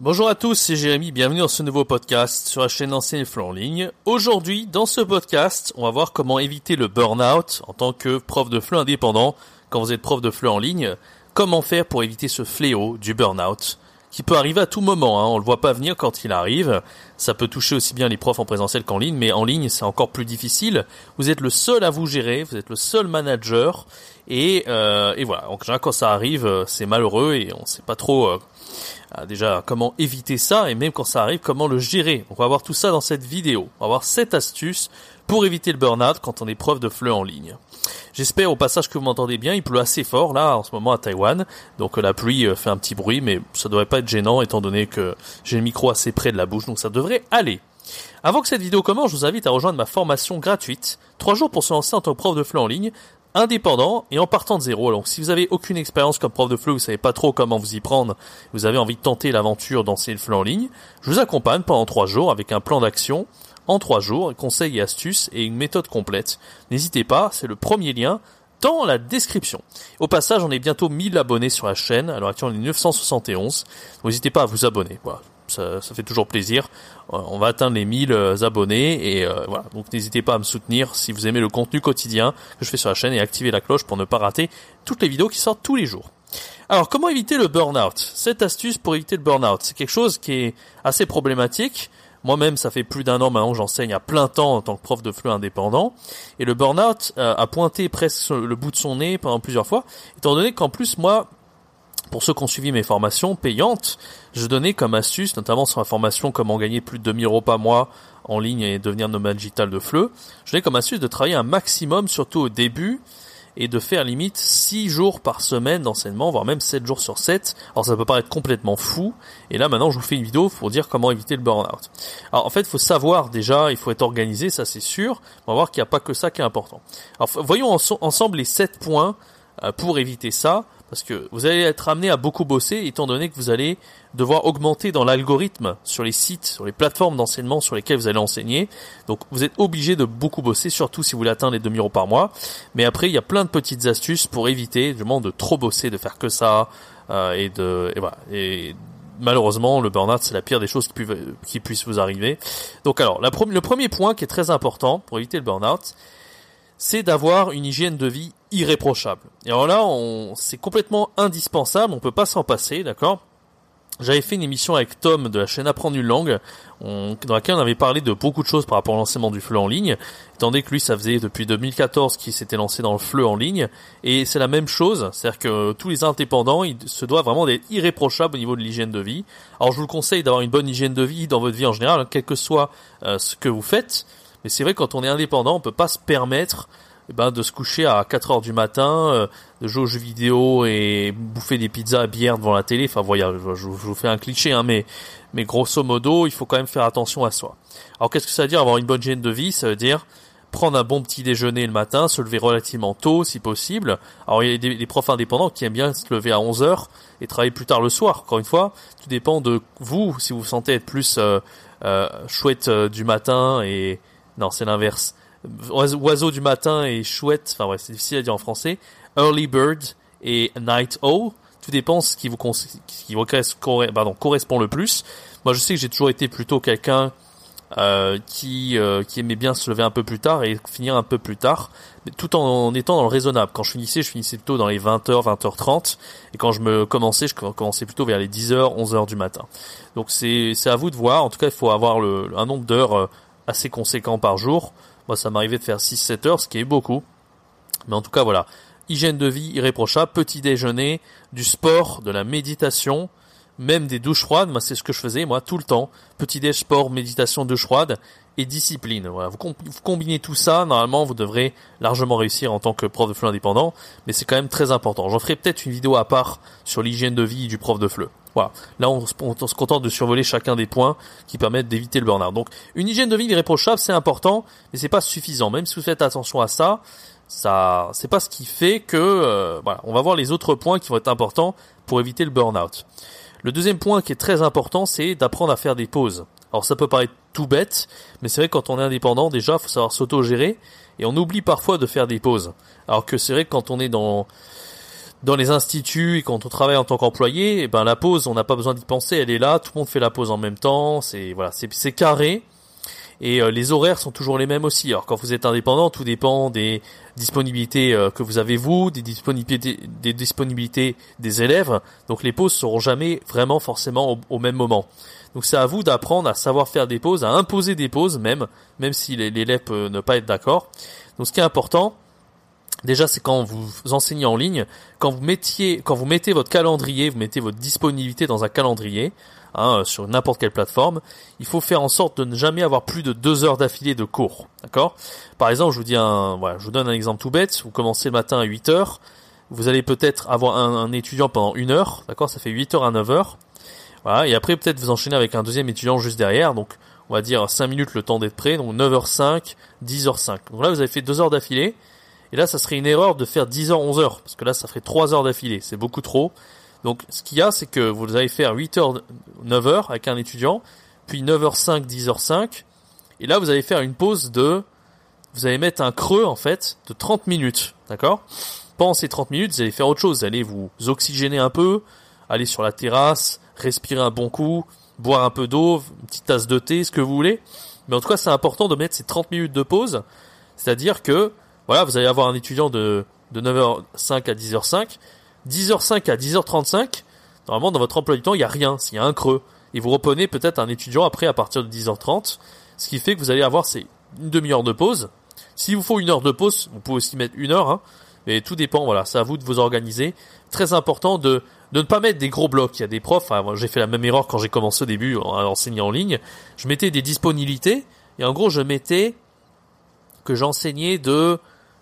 Bonjour à tous, c'est Jérémy, bienvenue dans ce nouveau podcast sur la chaîne Enseigne FLE en ligne. Aujourd'hui, dans ce podcast, on va voir comment éviter le burn-out en tant que prof de FLE indépendant quand vous êtes prof de FLE en ligne. Comment faire pour éviter ce fléau du burn-out? Qui peut arriver à tout moment, hein. on le voit pas venir quand il arrive. Ça peut toucher aussi bien les profs en présentiel qu'en ligne, mais en ligne c'est encore plus difficile. Vous êtes le seul à vous gérer, vous êtes le seul manager, et, euh, et voilà. Donc quand ça arrive, euh, c'est malheureux et on sait pas trop euh, ah, déjà comment éviter ça et même quand ça arrive, comment le gérer. On va voir tout ça dans cette vidéo. On va voir 7 astuces pour éviter le burn-out quand on est prof de FLE en ligne. J'espère au passage que vous m'entendez bien. Il pleut assez fort là en ce moment à Taïwan, donc la pluie euh, fait un petit bruit, mais ça devrait pas être gênant étant donné que j'ai le micro assez près de la bouche, donc ça devrait aller. Avant que cette vidéo commence, je vous invite à rejoindre ma formation gratuite, 3 jours pour se lancer en tant que prof de FLE en ligne, indépendant et en partant de zéro. Alors si vous avez aucune expérience comme prof de FLE, vous savez pas trop comment vous y prendre, vous avez envie de tenter l'aventure d'enseigner le FLE en ligne, je vous accompagne pendant trois jours avec un plan d'action en trois jours, conseils et astuces et une méthode complète. N'hésitez pas, c'est le premier lien dans la description. Au passage, on est bientôt 1000 abonnés sur la chaîne. Alors actuellement, on est 971. N'hésitez pas à vous abonner. Voilà ça, fait toujours plaisir. Euh, on va atteindre les 1000 euh, abonnés et euh, voilà. Donc n'hésitez pas à me soutenir si vous aimez le contenu quotidien que je fais sur la chaîne et activez la cloche pour ne pas rater toutes les vidéos qui sortent tous les jours. Alors comment éviter le burn-out? Cette astuce pour éviter le burn-out, c'est quelque chose qui est assez problématique. Moi-même, ça fait plus d'un an maintenant que j'enseigne à plein temps en tant que prof de FLE indépendant. Et le burn-out a pointé presque le bout de son nez pendant plusieurs fois, étant donné qu'en plus, moi, pour ceux qui ont suivi mes formations payantes, je donnais comme astuce, notamment sur la formation comment gagner plus de 2000 euros par mois en ligne et devenir nomade digital de FLE, je donnais comme astuce de travailler un maximum, surtout au début, et de faire limite 6 jours par semaine d'enseignement, voire même 7 jours sur 7. Alors ça peut paraître complètement fou, et là maintenant je vous fais une vidéo pour dire comment éviter le burn-out. Alors en fait il faut savoir déjà, il faut être organisé, ça c'est sûr, on va voir qu'il n'y a pas que ça qui est important. Alors voyons ensemble les 7 points euh, pour éviter ça parce que vous allez être amené à beaucoup bosser étant donné que vous allez devoir augmenter dans l'algorithme sur les sites, sur les plateformes d'enseignement sur lesquelles vous allez enseigner. Donc vous êtes obligé de beaucoup bosser, surtout si vous voulez atteindre les 2000 euros par mois. Mais après, il y a plein de petites astuces pour éviter vraiment de trop bosser, de faire que ça euh, et de et voilà. Et malheureusement, le burn-out, c'est la pire des choses qui, puissent, vous arriver. Donc alors, le premier point qui est très important pour éviter le burn-out, c'est d'avoir une hygiène de vie irréprochable. Et alors là, on, c'est complètement indispensable, on peut pas s'en passer, d'accord? J'avais fait une émission avec Tom de la chaîne Apprendre une langue, dans laquelle on avait parlé de beaucoup de choses par rapport à l'enseignement du FLE en ligne, étant donné que lui, ça faisait depuis 2014 qu'il s'était lancé dans le FLE en ligne, et c'est la même chose, c'est-à-dire que tous les indépendants, ils se doivent vraiment d'être irréprochables au niveau de l'hygiène de vie. Alors je vous conseille d'avoir une bonne hygiène de vie dans votre vie en général, quel que soit euh, ce que vous faites, mais c'est vrai quand on est indépendant, on peut pas se permettre eh ben, de se coucher à 4 heures du matin, euh, de jouer aux jeux vidéo et bouffer des pizzas et bière devant la télé. Enfin, voilà, je, vous fais un cliché, hein, mais, mais grosso modo, il faut quand même faire attention à soi. Alors, qu'est-ce que ça veut dire avoir une bonne hygiène de vie? Ça veut dire prendre un bon petit déjeuner le matin, se lever relativement tôt si possible. Alors il y a des, des profs indépendants qui aiment bien se lever à 11 heures et travailler plus tard le soir. Encore une fois, tout dépend de vous, si vous vous sentez être plus euh, euh, chouette du matin et... Non, c'est l'inverse oiseau du matin et chouette, enfin ouais, c'est difficile à dire en français, early bird et night owl. Tout dépend ce qui vous, qui vous correspond le plus. Moi, je sais que j'ai toujours été plutôt quelqu'un euh, qui euh, qui aimait bien se lever un peu plus tard et finir un peu plus tard, tout en, étant dans le raisonnable. Quand je finissais, je finissais plutôt dans les 20h, 20h30, et quand je me commençais, je commençais plutôt vers les 10h, 11h du matin. Donc c'est c'est à vous de voir. En tout cas, il faut avoir le, un nombre d'heures euh, assez conséquent par jour moi, ça m'arrivait de faire 6-7 heures, ce qui est beaucoup. Mais en tout cas, voilà. Hygiène de vie irréprochable, petit déjeuner, du sport, de la méditation, même des douches froides. Moi, c'est ce que je faisais, moi, tout le temps. Petit déj, sport, méditation, douche froide et discipline. Voilà. Vous, combinez tout ça, normalement, vous devrez largement réussir en tant que prof de FLE indépendant. Mais c'est quand même très important. J'en ferai peut-être une vidéo à part sur l'hygiène de vie du prof de FLE. Voilà. Là, on, se contente de survoler chacun des points qui permettent d'éviter le burn-out. Donc, une hygiène de vie irréprochable, c'est important, mais c'est pas suffisant. Même si vous faites attention à ça, ça, c'est pas ce qui fait que, euh, voilà, on va voir les autres points qui vont être importants pour éviter le burn-out. Le deuxième point qui est très important, c'est d'apprendre à faire des pauses. Alors ça peut paraître tout bête, mais c'est vrai que quand on est indépendant, déjà, faut savoir s'auto-gérer, et on oublie parfois de faire des pauses. Alors que c'est vrai que quand on est dans dans les instituts et quand on travaille en tant qu'employé, eh ben la pause, on n'a pas besoin d'y penser, elle est là, tout le monde fait la pause en même temps, c'est voilà, c'est carré. Et euh, les horaires sont toujours les mêmes aussi. Alors quand vous êtes indépendant, tout dépend des disponibilités euh, que vous avez vous, des disponibilités, des disponibilités des élèves. Donc les pauses seront jamais vraiment forcément au, même moment. Donc c'est à vous d'apprendre à savoir faire des pauses, à imposer des pauses même, même si l'élève peut ne pas être d'accord. Donc ce qui est important, Déjà, c'est quand vous enseignez en ligne, quand vous mettiez, quand vous mettez votre calendrier, vous mettez votre disponibilité dans un calendrier, hein, sur n'importe quelle plateforme, il faut faire en sorte de ne jamais avoir plus de deux heures d'affilée de cours, d'accord? Par exemple, je vous dis un, voilà, je vous donne un exemple tout bête. Vous commencez le matin à 8 heures, vous allez peut-être avoir un, étudiant pendant une heure, d'accord? Ça fait 8 heures à 9 heures, voilà. Et après, peut-être vous enchaînez avec un deuxième étudiant juste derrière, donc on va dire 5 minutes le temps d'être prêt, donc 9h05, 10h05. Donc là, vous avez fait deux heures d'affilée. Et là, ça serait une erreur de faire 10 heures, 11 heures, parce que là, ça ferait 3 heures d'affilée. C'est beaucoup trop. Donc, ce qu'il y a, c'est que vous allez faire 8 heures, 9 heures avec un étudiant, puis 9h05, 10h05. Et là, vous allez faire une pause de, vous allez mettre un creux, en fait, de 30 minutes. D'accord? Pendant ces 30 minutes, vous allez faire autre chose. Vous allez vous oxygéner un peu, aller sur la terrasse, respirer un bon coup, boire un peu d'eau, une petite tasse de thé, ce que vous voulez. Mais en tout cas, c'est important de mettre ces 30 minutes de pause. C'est-à-dire que voilà, vous allez avoir un étudiant de, de 9h05 à 10h05. 10h05 à 10h35, normalement dans votre emploi du temps, il n'y a rien, s'il y a un creux. Et vous reprenez peut-être un étudiant après à partir de 10h30, ce qui fait que vous allez avoir c'est une demi-heure de pause. S'il vous faut une heure de pause, vous pouvez aussi mettre une heure, hein, mais tout dépend, voilà, c'est à vous de vous organiser. Très important de, de ne pas mettre des gros blocs. Il y a des profs, j'ai fait la même erreur quand j'ai commencé au début à enseigner en ligne. Je mettais des disponibilités, et en gros, je mettais que j'enseignais de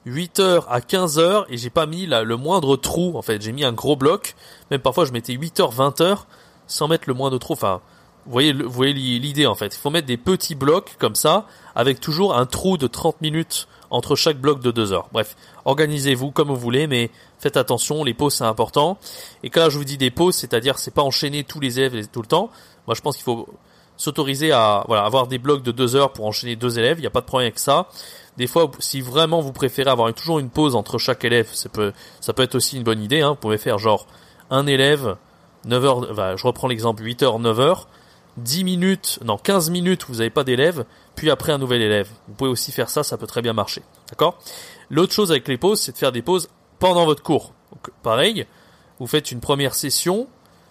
8h à 15h et j'ai pas mis le moindre trou en fait. J'ai mis un gros bloc. Même parfois je mettais 8h 20h sans mettre le moindre trou. Enfin vous voyez voyez l'idée en fait. Il faut mettre des petits blocs comme ça avec toujours un trou de 30 minutes entre chaque bloc de 2 heures. Bref organisez-vous comme vous voulez mais faites attention les pauses c'est important. Et quand je vous dis des pauses c'est-à-dire c'est pas enchaîner tous les élèves tout le temps. Moi je pense qu'il faut s'autoriser à voilà avoir des blocs de 2 heures pour enchaîner deux élèves il n'y a pas de problème avec ça des fois, si vraiment vous préférez avoir toujours une pause entre chaque élève, ça peut, ça peut être aussi une bonne idée. Hein. Vous pouvez faire genre un élève, 9 heures, je reprends l'exemple 8 heures, 9 heures, 10 minutes, non 15 minutes, vous n'avez pas d'élève, puis après un nouvel élève. Vous pouvez aussi faire ça, ça peut très bien marcher. D'accord? L'autre chose avec les pauses, c'est de faire des pauses pendant votre cours. Pareil, vous faites une première session.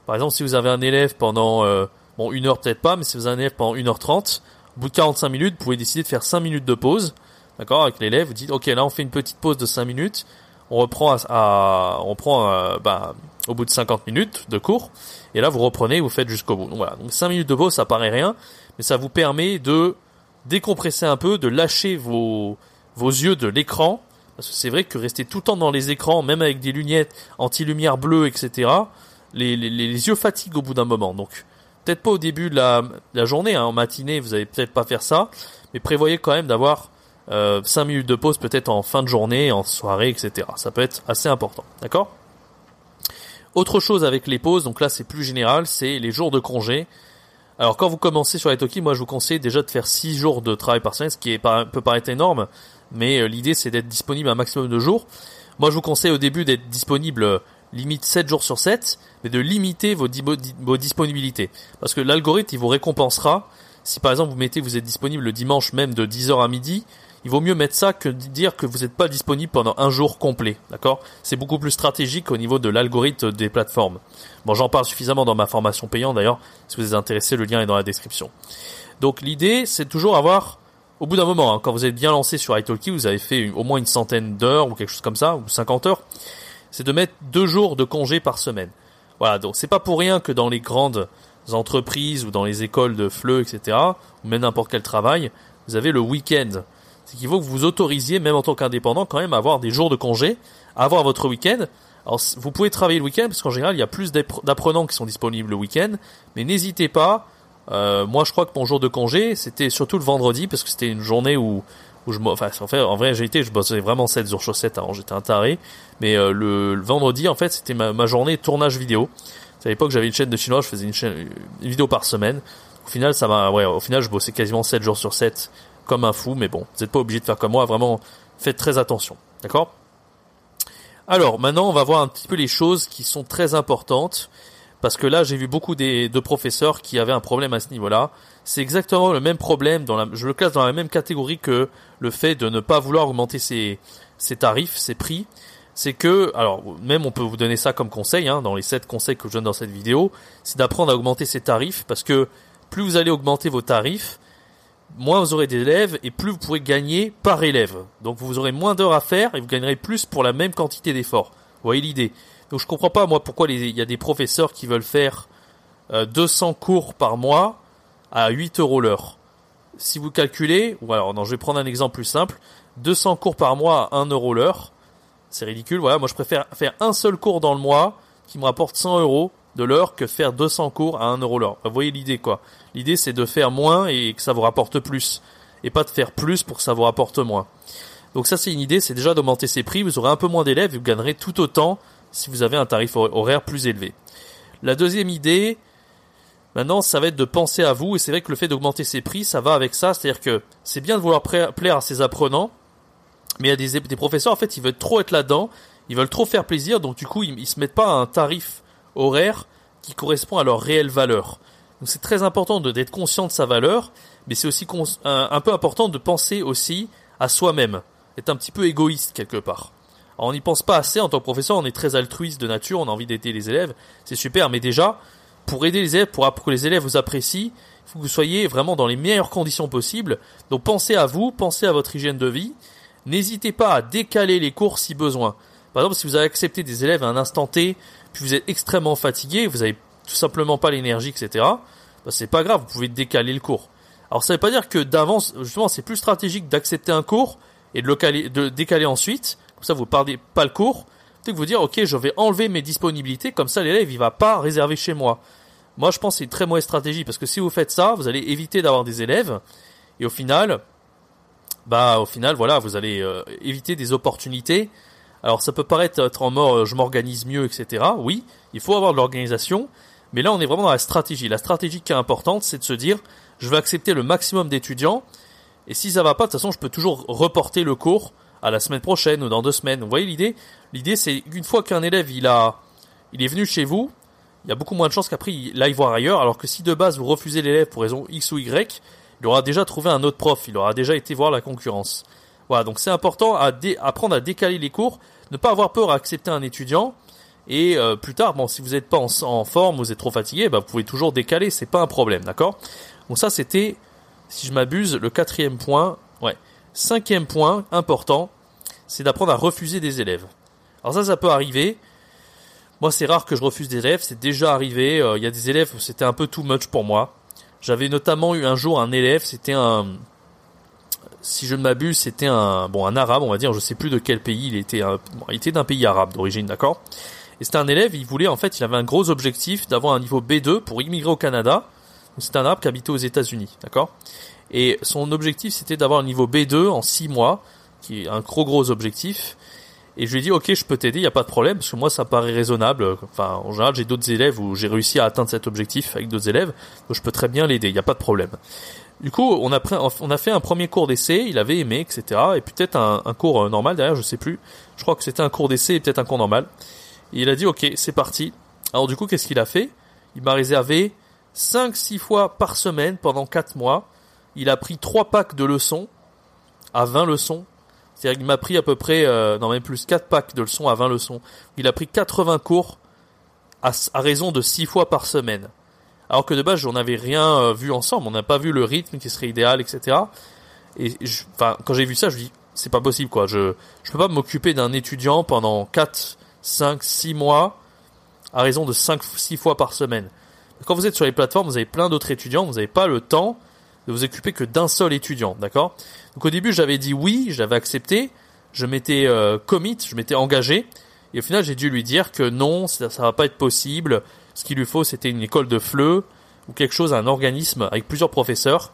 Par exemple, si vous avez un élève pendant, euh, bon, une heure peut-être pas, mais si vous avez un élève pendant 1h30, au bout de 45 minutes, vous pouvez décider de faire 5 minutes de pause d'accord, avec l'élève, vous dites, ok, là on fait une petite pause de 5 minutes, on reprend à, on prend euh, bah, au bout de 50 minutes de cours, et là vous reprenez, vous faites jusqu'au bout. Donc voilà, donc 5 minutes de pause, ça paraît rien, mais ça vous permet de décompresser un peu, de lâcher vos, vos yeux de l'écran, parce que c'est vrai que rester tout le temps dans les écrans, même avec des lunettes anti-lumière bleue, etc., les, les, les, yeux fatiguent au bout d'un moment. Donc peut-être pas au début de la, la journée, hein, en matinée, vous allez peut-être pas faire ça, mais prévoyez quand même d'avoir euh, 5 minutes de pause peut-être en fin de journée, en soirée, etc. Ça peut être assez important, d'accord? Autre chose avec les pauses, donc là c'est plus général, c'est les jours de congé. Alors quand vous commencez sur Italki, moi je vous conseille déjà de faire 6 jours de travail par semaine, ce qui est, peut paraître énorme, mais euh, l'idée c'est d'être disponible un maximum de jours. Moi je vous conseille au début d'être disponible limite 7 jours sur 7, mais de limiter vos, disponibilités. Parce que l'algorithme il vous récompensera si par exemple vous mettez vous êtes disponible le dimanche même de 10h à midi, il vaut mieux mettre ça que dire que vous n'êtes pas disponible pendant un jour complet, d'accord? C'est beaucoup plus stratégique au niveau de l'algorithme des plateformes. Bon, j'en parle suffisamment dans ma formation payante d'ailleurs, si vous êtes intéressé, le lien est dans la description. Donc l'idée, c'est toujours avoir, au bout d'un moment, hein, quand vous êtes bien lancé sur italki, vous avez fait au moins une centaine d'heures ou quelque chose comme ça, ou 50 heures, c'est de mettre deux jours de congé par semaine. Voilà, donc c'est pas pour rien que dans les grandes entreprises ou dans les écoles de FLE, etc., ou même n'importe quel travail, vous avez le week-end c'est qu'il faut que vous autorisiez, même en tant qu'indépendant, quand même à avoir des jours de congé, à avoir votre week-end. Alors, vous pouvez travailler le week-end, parce qu'en général, il y a plus d'apprenants qui sont disponibles le week-end, mais n'hésitez pas. Euh, moi, je crois que mon jour de congé, c'était surtout le vendredi, parce que c'était une journée où où je, enfin, en fait, en vrai, j'ai été, je bossais vraiment 7 jours sur 7, avant j'étais un taré. Mais euh, le, vendredi, en fait, c'était ma, ma, journée tournage vidéo. À l'époque, j'avais une chaîne de chinois, je faisais une, chaîne, une vidéo par semaine. Au final, ça m'a, ouais, au final, je bossais quasiment 7 jours sur 7, comme un fou. Mais bon, vous n'êtes pas obligé de faire comme moi. Vraiment, faites très attention, d'accord? Alors, maintenant, on va voir un petit peu les choses qui sont très importantes. Parce que là, j'ai vu beaucoup des, de professeurs qui avaient un problème à ce niveau-là. C'est exactement le même problème, je le classe dans la même catégorie que le fait de ne pas vouloir augmenter ses, ses tarifs, ses prix. C'est que, alors même on peut vous donner ça comme conseil, hein, dans les 7 conseils que je donne dans cette vidéo, c'est d'apprendre à augmenter ses tarifs, parce que plus vous allez augmenter vos tarifs, moins vous aurez d'élèves et plus vous pourrez gagner par élève. Donc vous aurez moins d'heures à faire et vous gagnerez plus pour la même quantité d'efforts. Vous voyez l'idée donc je comprends pas moi pourquoi il y a des professeurs qui veulent faire 200 euh, cours par mois à 8 euros l'heure. Si vous calculez, ou alors non, je vais prendre un exemple plus simple, 200 cours par mois à 1 euro l'heure, c'est ridicule. Voilà, moi je préfère faire un seul cours dans le mois qui me rapporte 100 euros de l'heure que faire 200 cours à 1 euro l'heure. Vous voyez l'idée quoi L'idée c'est de faire moins et que ça vous rapporte plus, et pas de faire plus pour que ça vous rapporte moins. Donc ça c'est une idée, c'est déjà d'augmenter ses prix, vous aurez un peu moins d'élèves, vous gagnerez tout autant si vous avez un tarif horaire plus élevé. La deuxième idée, maintenant, ça va être de penser à vous, et c'est vrai que le fait d'augmenter ses prix, ça va avec ça, c'est-à-dire que c'est bien de vouloir plaire à ses apprenants, mais il y a des, des professeurs, en fait, ils veulent trop être là-dedans, ils veulent trop faire plaisir, donc du coup, ils, ils se mettent pas à un tarif horaire qui correspond à leur réelle valeur. Donc c'est très important d'être conscient de sa valeur, mais c'est aussi un peu important de penser aussi à soi-même, être un petit peu égoïste quelque part on n'y pense pas assez en tant que professeur, on est très altruiste de nature, on a envie d'aider les élèves, c'est super, mais déjà, pour aider les élèves, pour, que les élèves vous apprécient, il faut que vous soyez vraiment dans les meilleures conditions possibles. Donc pensez à vous, pensez à votre hygiène de vie. N'hésitez pas à décaler les cours si besoin. Par exemple, si vous avez accepté des élèves à un instant T, puis vous êtes extrêmement fatigué, vous avez tout simplement pas l'énergie, etc. Bah, c'est pas grave, vous pouvez décaler le cours. Alors ça veut pas dire que d'avance, justement, c'est plus stratégique d'accepter un cours et de, le décaler ensuite, comme ça vous perdez pas le cours, que vous dire ok je vais enlever mes disponibilités, comme ça l'élève il va pas réserver chez moi. Moi je pense que c'est une très mauvaise stratégie parce que si vous faites ça, vous allez éviter d'avoir des élèves et au final, bah au final voilà vous allez euh, éviter des opportunités. Alors ça peut paraître être en mort euh, je m'organise mieux etc. Oui, il faut avoir de l'organisation, mais là on est vraiment dans la stratégie. La stratégie qui est importante c'est de se dire je vais accepter le maximum d'étudiants et si ça va pas de toute façon je peux toujours reporter le cours à la semaine prochaine ou dans deux semaines. Vous voyez l'idée? L'idée c'est qu'une fois qu'un élève il a, il est venu chez vous, il y a beaucoup moins de chances qu'après il aille voir ailleurs. Alors que si de base vous refusez l'élève pour raison X ou Y, il aura déjà trouvé un autre prof, il aura déjà été voir la concurrence. Voilà, donc c'est important à apprendre à décaler les cours, ne pas avoir peur à accepter un étudiant. Et euh, plus tard, bon, si vous n'êtes pas en, forme, vous êtes trop fatigué, bah, vous pouvez toujours décaler, c'est pas un problème, d'accord? Donc ça, c'était, si je m'abuse, le quatrième point. Cinquième point important, c'est d'apprendre à refuser des élèves. Alors ça, ça peut arriver. Moi, c'est rare que je refuse des élèves. C'est déjà arrivé. Euh, il y a des élèves où c'était un peu too much pour moi. J'avais notamment eu un jour un élève. C'était un, si je ne m'abuse, c'était un, bon, un arabe, on va dire. Je sais plus de quel pays il était. il était d'un pays arabe d'origine, d'accord? Et c'était un élève. Il voulait, en fait, il avait un gros objectif d'avoir un niveau B2 pour immigrer au Canada. C'est un arabe qui habitait aux États-Unis, d'accord? Et son objectif, c'était d'avoir un niveau B2 en 6 mois, qui est un gros gros objectif. Et je lui ai dit, ok, je peux t'aider, il n'y a pas de problème, parce que moi, ça paraît raisonnable. Enfin, en général, j'ai d'autres élèves où j'ai réussi à atteindre cet objectif avec d'autres élèves, donc je peux très bien l'aider, il n'y a pas de problème. Du coup, on a, fait un premier cours d'essai, il avait aimé, etc. Et peut-être un, un, cours euh, normal derrière, je sais plus. Je crois que c'était un cours d'essai et peut-être un cours normal. Et il a dit, ok, c'est parti. Alors du coup, qu'est-ce qu'il a fait? Il m'a réservé 5-6 fois par semaine pendant 4 mois il a pris trois packs de leçons à 20 leçons. C'est-à-dire qu'il m'a pris à peu près, euh, non même plus, 4 packs de leçons à 20 leçons. Il a pris 80 cours à, raison de 6 fois par semaine. Alors que de base, j'en avais rien euh, vu ensemble. On n'a pas vu le rythme qui serait idéal, etc. Et quand j'ai vu ça, je me dis, c'est pas possible, quoi. Je, je peux pas m'occuper d'un étudiant pendant 4, 5, 6 mois à raison de 5, 6 fois par semaine. Quand vous êtes sur les plateformes, vous avez plein d'autres étudiants, vous n'avez pas le temps vous occuper que d'un seul étudiant, d'accord? Donc au début, j'avais dit oui, j'avais accepté, je m'étais euh, commit, je m'étais engagé, et au final, j'ai dû lui dire que non, ça, ça va pas être possible. Ce qu'il lui faut, c'était une école de fleu ou quelque chose, un organisme avec plusieurs professeurs.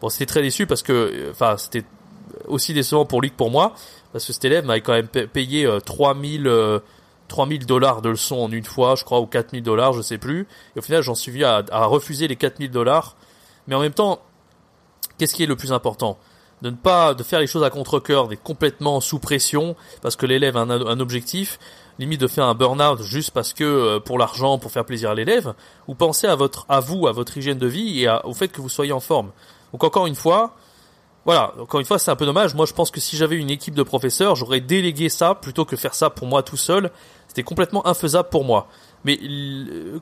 Bon, c'était très déçu parce que, euh, enfin, c'était aussi décevant pour lui que pour moi, parce que cet élève m'avait quand même payé 3000 3000 dollars de leçons en une fois, je crois, ou 4000 dollars, je sais plus. Et au final, j'en suis venu à, refuser les 4000 dollars. Mais en même temps, qu'est-ce qui est le plus important? De ne pas de faire les choses à contre-cœur, d'être complètement sous pression parce que l'élève a un, objectif, limite de faire un burn-out juste parce que euh, pour l'argent, pour faire plaisir à l'élève, ou pensez à votre à vous, à votre hygiène de vie et au fait que vous soyez en forme. Donc encore une fois, voilà, encore une fois, c'est un peu dommage. Moi, je pense que si j'avais une équipe de professeurs, j'aurais délégué ça plutôt que faire ça pour moi tout seul. C'était complètement infaisable pour moi. Mais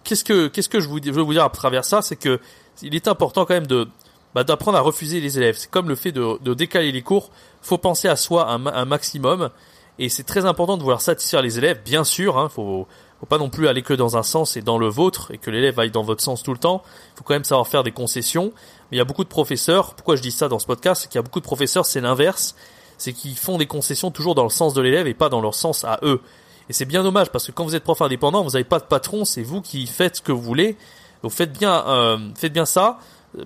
qu'est-ce que qu'est-ce que je, vous, veux vous dire à travers ça, c'est que il est important quand même de bah, d'apprendre à refuser les élèves. C'est comme le fait de, de, décaler les cours. Faut penser à soi un, un maximum, et c'est très important de vouloir satisfaire les élèves. Bien sûr, hein, faut faut pas non plus aller que dans un sens et dans le vôtre et que l'élève aille dans votre sens tout le temps. Faut quand même savoir faire des concessions. Mais il y a beaucoup de professeurs, pourquoi je dis ça dans ce podcast, c'est qu'il y a beaucoup de professeurs, c'est l'inverse, c'est qu'ils font des concessions toujours dans le sens de l'élève et pas dans leur sens à eux. Et c'est bien dommage parce que quand vous êtes prof indépendant, vous n'avez pas de patron, c'est vous qui faites ce que vous voulez. Donc faites bien, euh, faites bien ça.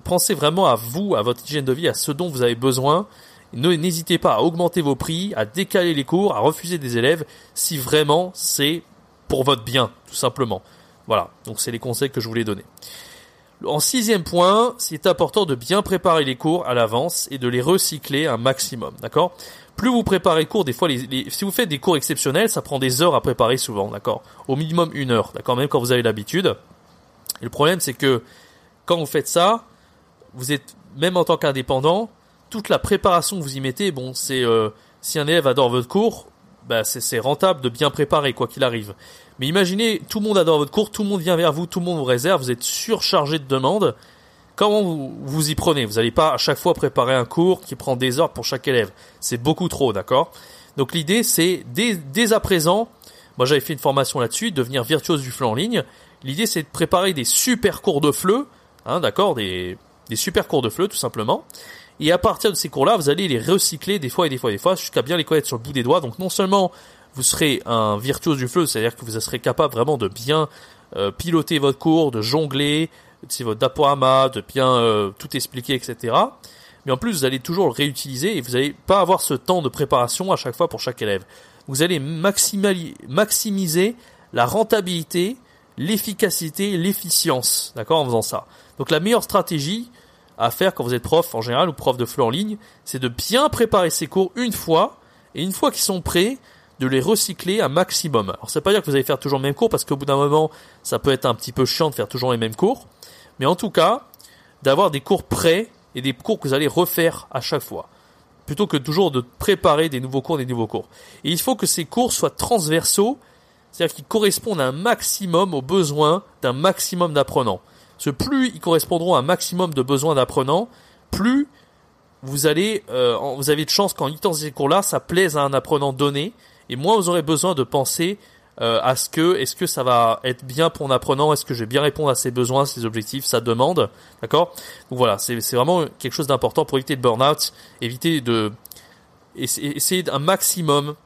Pensez vraiment à vous, à votre hygiène de vie, à ce dont vous avez besoin. N'hésitez pas à augmenter vos prix, à décaler les cours, à refuser des élèves si vraiment c'est pour votre bien, tout simplement. Voilà, donc c'est les conseils que je voulais donner. En sixième point, c'est important de bien préparer les cours à l'avance et de les recycler un maximum, d'accord? Plus vous préparez cours, des fois, si vous faites des cours exceptionnels, ça prend des heures à préparer souvent, d'accord? Au minimum une heure, d'accord? Même quand vous avez l'habitude. Et le problème, c'est que quand vous faites ça, vous êtes, même en tant qu'indépendant, toute la préparation que vous y mettez, bon, c'est... Euh, si un élève adore votre cours, bah, c'est rentable de bien préparer quoi qu'il arrive. Mais imaginez, tout le monde adore votre cours, tout le monde vient vers vous, tout le monde vous réserve, vous êtes surchargé de demandes. Comment vous vous y prenez? Vous n'allez pas à chaque fois préparer un cours qui prend des heures pour chaque élève. C'est beaucoup trop, d'accord? Donc l'idée, c'est dès, dès à présent, moi j'avais fait une formation là-dessus, devenir virtuose du fleu en ligne. L'idée, c'est de préparer des super cours de fleu, hein, d'accord, des, des super cours de fleu tout simplement. Et à partir de ces cours-là, vous allez les recycler des fois et des fois et des fois jusqu'à bien les connaître sur le bout des doigts. Donc non seulement vous serez un virtuose du fleu, c'est-à-dire que vous serez capable vraiment de bien euh, piloter votre cours, de jongler, c'est votre dapoama, de bien euh, tout expliquer, etc. Mais en plus, vous allez toujours le réutiliser et vous n'allez pas avoir ce temps de préparation à chaque fois pour chaque élève. Vous allez maximiser la rentabilité, l'efficacité, l'efficience, d'accord, en faisant ça. Donc la meilleure stratégie, à faire quand vous êtes prof en général ou prof de fleu en ligne, c'est de bien préparer ces cours une fois, et une fois qu'ils sont prêts, de les recycler un maximum. Alors ça veut pas dire que vous allez faire toujours le même cours, parce qu'au bout d'un moment, ça peut être un petit peu chiant de faire toujours les mêmes cours, mais en tout cas, d'avoir des cours prêts et des cours que vous allez refaire à chaque fois, plutôt que toujours de préparer des nouveaux cours, des nouveaux cours. Et il faut que ces cours soient transversaux, c'est-à-dire qu'ils correspondent un maximum aux besoins d'un maximum d'apprenants. Ce plus ils correspondront à un maximum de besoins d'apprenants, plus vous allez, euh, vous avez de chance qu'en dans ces cours-là, ça plaise à un apprenant donné, et moins vous aurez besoin de penser euh, à ce que, est-ce que ça va être bien pour un apprenant, est-ce que je vais bien répondre à ses besoins, ses objectifs, sa demande, d'accord? Donc voilà, c'est vraiment quelque chose d'important pour éviter le burn-out, éviter de essayer un maximum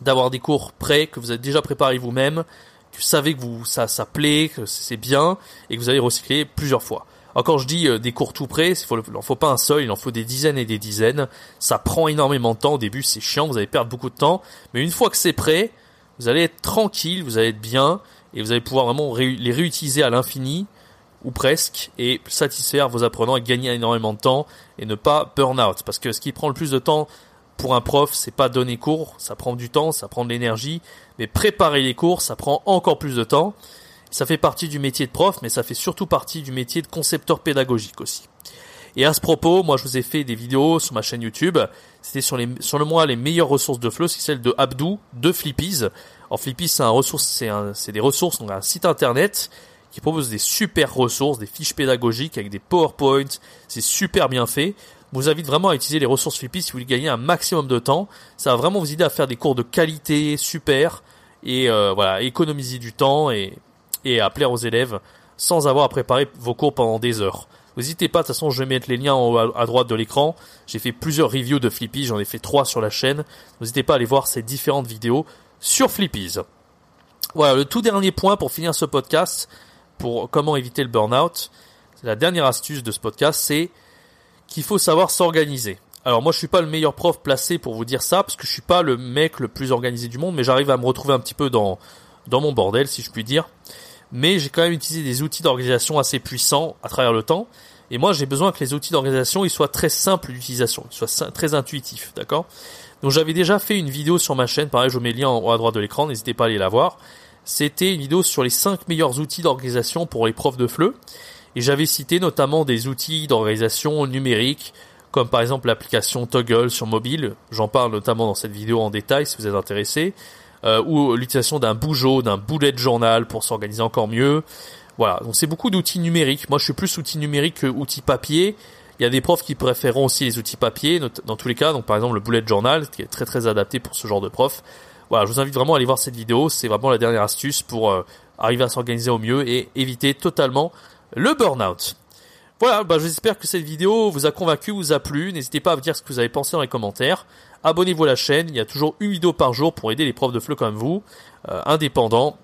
d'avoir des cours prêts que vous avez déjà préparés vous-même, que vous savez que vous ça ça plaît, que c'est bien et que vous allez recycler plusieurs fois. Quand je dis euh, des cours tout prêts, il faut, en faut pas un seul, il en faut des dizaines et des dizaines. Ça prend énormément de temps. Au début, c'est chiant, vous allez perdre beaucoup de temps. Mais une fois que c'est prêt, vous allez être tranquille, vous allez être bien et vous allez pouvoir vraiment les réutiliser à l'infini ou presque et satisfaire vos apprenants et gagner énormément de temps et ne pas burn out. Parce que ce qui prend le plus de temps pour un prof, c'est pas donner cours, ça prend du temps, ça prend de l'énergie, mais préparer les cours, ça prend encore plus de temps. Ça fait partie du métier de prof, mais ça fait surtout partie du métier de concepteur pédagogique aussi. Et à ce propos, moi je vous ai fait des vidéos sur ma chaîne YouTube. C'était sur, le mois les meilleures ressources de Flow, c'est celle de Abdou de Flippies. Alors Flippies, c'est un ressource, c'est des ressources, donc un site internet qui propose des super ressources, des fiches pédagogiques avec des PowerPoint. C'est super bien fait vous invite vraiment à utiliser les ressources Flippy si vous voulez gagner un maximum de temps. Ça va vraiment vous aider à faire des cours de qualité super et euh, voilà, économiser du temps et, et à plaire aux élèves sans avoir à préparer vos cours pendant des heures. N'hésitez pas, de toute façon je vais mettre les liens en haut à droite de l'écran. J'ai fait plusieurs reviews de Flippy, j'en ai fait trois sur la chaîne. N'hésitez pas à aller voir ces différentes vidéos sur Flippies. Voilà, le tout dernier point pour finir ce podcast, pour comment éviter le burn-out. La dernière astuce de ce podcast, c'est qu'il faut savoir s'organiser. alors moi je suis pas le meilleur prof placé pour vous dire ça parce que je suis pas le mec le plus organisé du monde, mais j'arrive à me retrouver un petit peu dans dans mon bordel si je puis dire. Mais j'ai quand même utilisé des outils d'organisation assez puissants à travers le temps. Et moi j'ai besoin que les outils d'organisation ils soient très simples d'utilisation, qu'ils soient très intuitifs, d'accord? Donc j'avais déjà fait une vidéo sur ma chaîne, pareil je mets le lien en haut à droite de l'écran, n'hésitez pas à aller la voir. C'était une vidéo sur les 5 meilleurs outils d'organisation pour les profs de FLE. Et j'avais cité notamment des outils d'organisation numérique, comme par exemple l'application Toggle sur mobile, j'en parle notamment dans cette vidéo en détail si vous êtes intéressé, euh, ou l'utilisation d'un bougeot, d'un bullet journal pour s'organiser encore mieux. Voilà, donc c'est beaucoup d'outils numériques. Moi je suis plus outil numérique que outil papier. Il y a des profs qui préféreront aussi les outils papier, dans tous les cas, donc par exemple le bullet journal, qui est très très adapté pour ce genre de prof. Voilà, je vous invite vraiment à aller voir cette vidéo, c'est vraiment la dernière astuce pour euh, arriver à s'organiser au mieux et éviter totalement le burn-out. Voilà, bah, j'espère que cette vidéo vous a convaincu, vous a plu. N'hésitez pas à me dire ce que vous avez pensé dans les commentaires. Abonnez-vous à la chaîne, il y a toujours une vidéo par jour pour aider les profs de FLE comme vous, euh, indépendants.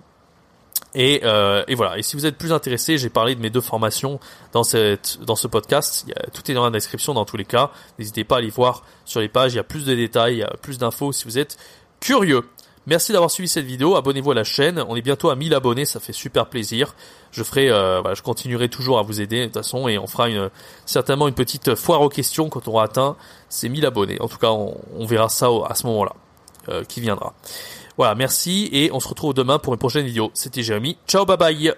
Et, euh, et, voilà. Et si vous êtes plus intéressé, j'ai parlé de mes deux formations dans cette dans ce podcast. Tout est dans la description dans tous les cas. N'hésitez pas à aller voir sur les pages. Il y a plus de détails, plus d'infos si vous êtes curieux. Merci d'avoir suivi cette vidéo. Abonnez-vous à la chaîne. On est bientôt à 1000 abonnés. Ça fait super plaisir. Je ferai, euh, je continuerai toujours à vous aider de toute façon et on fera une, certainement une petite foire aux questions quand on aura atteint ces 1000 abonnés. En tout cas, on, verra ça à ce moment-là euh, qui viendra. Voilà, merci et on se retrouve demain pour une prochaine vidéo. C'était Jérémy. Ciao, bye bye.